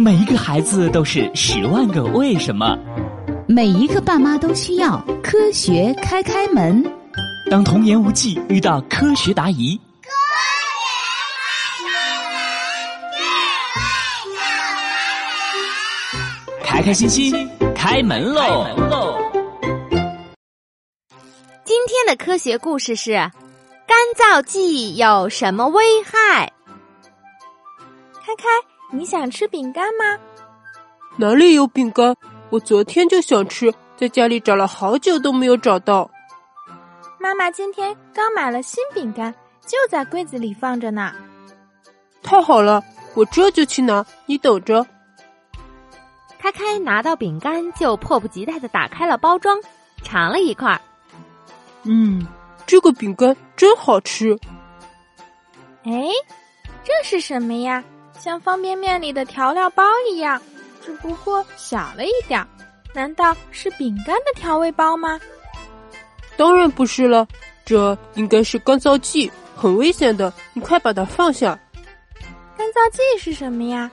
每一个孩子都是十万个为什么，每一个爸妈都需要科学开开门。当童言无忌遇到科学答疑，科学开开心心开门喽！今天的科学故事是：干燥剂有什么危害？开开。你想吃饼干吗？哪里有饼干？我昨天就想吃，在家里找了好久都没有找到。妈妈今天刚买了新饼干，就在柜子里放着呢。太好了，我这就去拿，你等着。开开拿到饼干，就迫不及待的打开了包装，尝了一块。嗯，这个饼干真好吃。哎，这是什么呀？像方便面里的调料包一样，只不过小了一点。难道是饼干的调味包吗？当然不是了，这应该是干燥剂，很危险的。你快把它放下。干燥剂是什么呀？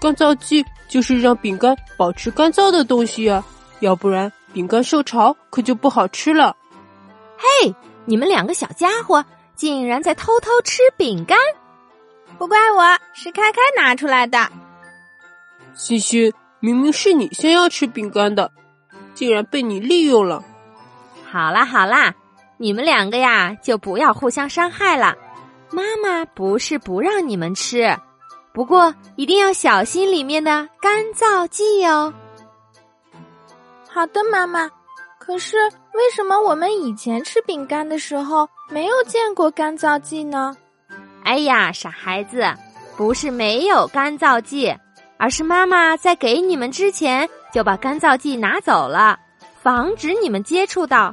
干燥剂就是让饼干保持干燥的东西啊，要不然饼干受潮可就不好吃了。嘿，你们两个小家伙竟然在偷偷吃饼干！不怪我，是开开拿出来的。欣欣，明明是你先要吃饼干的，竟然被你利用了。好啦好啦，你们两个呀，就不要互相伤害了。妈妈不是不让你们吃，不过一定要小心里面的干燥剂哦。好的，妈妈。可是为什么我们以前吃饼干的时候没有见过干燥剂呢？哎呀，傻孩子，不是没有干燥剂，而是妈妈在给你们之前就把干燥剂拿走了，防止你们接触到。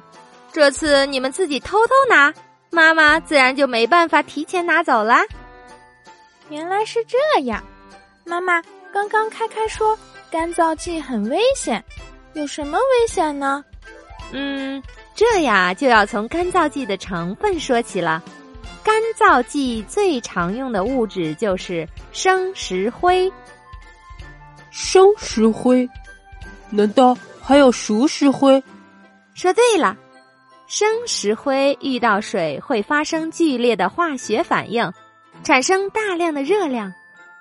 这次你们自己偷偷拿，妈妈自然就没办法提前拿走了。原来是这样，妈妈刚刚开开说干燥剂很危险，有什么危险呢？嗯，这呀就要从干燥剂的成分说起了。干燥剂最常用的物质就是生石灰。生石灰？难道还有熟石灰？说对了，生石灰遇到水会发生剧烈的化学反应，产生大量的热量，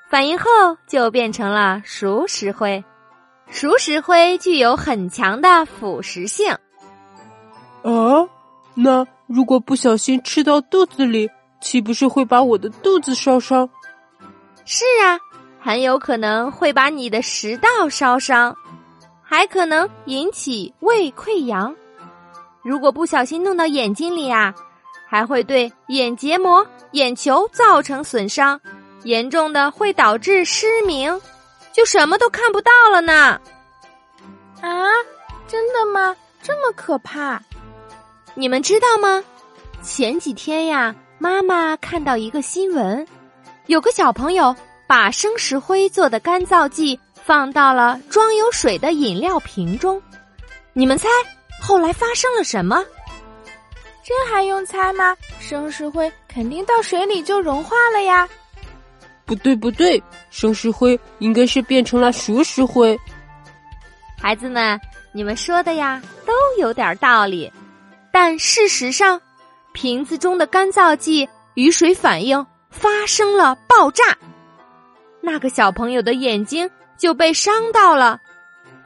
反应后就变成了熟石灰。熟石灰具有很强的腐蚀性。啊？那如果不小心吃到肚子里，岂不是会把我的肚子烧伤？是啊，很有可能会把你的食道烧伤，还可能引起胃溃疡。如果不小心弄到眼睛里啊，还会对眼结膜、眼球造成损伤，严重的会导致失明，就什么都看不到了呢。啊，真的吗？这么可怕？你们知道吗？前几天呀，妈妈看到一个新闻，有个小朋友把生石灰做的干燥剂放到了装有水的饮料瓶中。你们猜后来发生了什么？这还用猜吗？生石灰肯定到水里就融化了呀。不对，不对，生石灰应该是变成了熟石灰。孩子们，你们说的呀，都有点道理。但事实上，瓶子中的干燥剂与水反应发生了爆炸，那个小朋友的眼睛就被伤到了，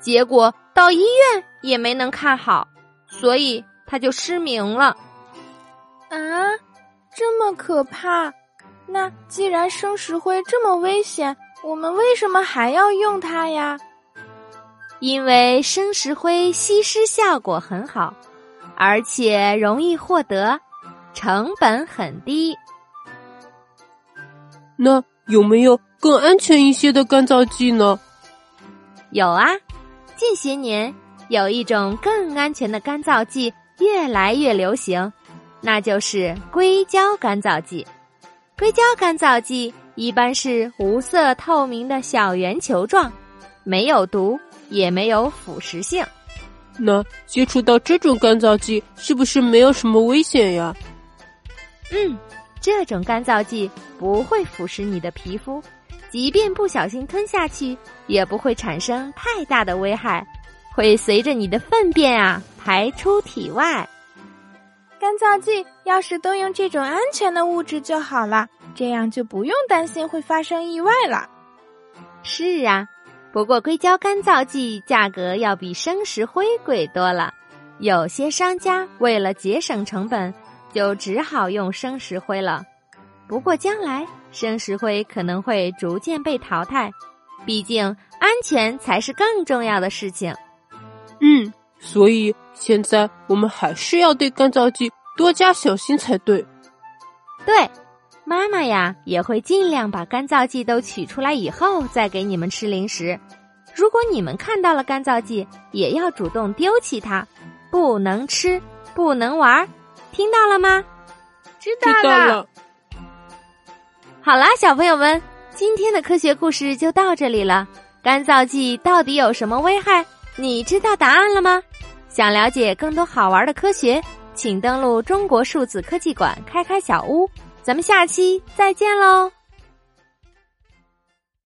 结果到医院也没能看好，所以他就失明了。啊，这么可怕！那既然生石灰这么危险，我们为什么还要用它呀？因为生石灰吸湿效果很好。而且容易获得，成本很低。那有没有更安全一些的干燥剂呢？有啊，近些年有一种更安全的干燥剂越来越流行，那就是硅胶干燥剂。硅胶干燥剂一般是无色透明的小圆球状，没有毒，也没有腐蚀性。那接触到这种干燥剂是不是没有什么危险呀？嗯，这种干燥剂不会腐蚀你的皮肤，即便不小心吞下去，也不会产生太大的危害，会随着你的粪便啊排出体外。干燥剂要是都用这种安全的物质就好了，这样就不用担心会发生意外了。是啊，不过硅胶干燥剂价格要比生石灰贵多了，有些商家为了节省成本，就只好用生石灰了。不过将来生石灰可能会逐渐被淘汰，毕竟安全才是更重要的事情。嗯，所以现在我们还是要对干燥剂多加小心才对。对，妈妈呀也会尽量把干燥剂都取出来以后再给你们吃零食。如果你们看到了干燥剂，也要主动丢弃它，不能吃，不能玩，听到了吗？知知道了。好啦，小朋友们，今天的科学故事就到这里了。干燥剂到底有什么危害？你知道答案了吗？想了解更多好玩的科学，请登录中国数字科技馆开开小屋。咱们下期再见喽！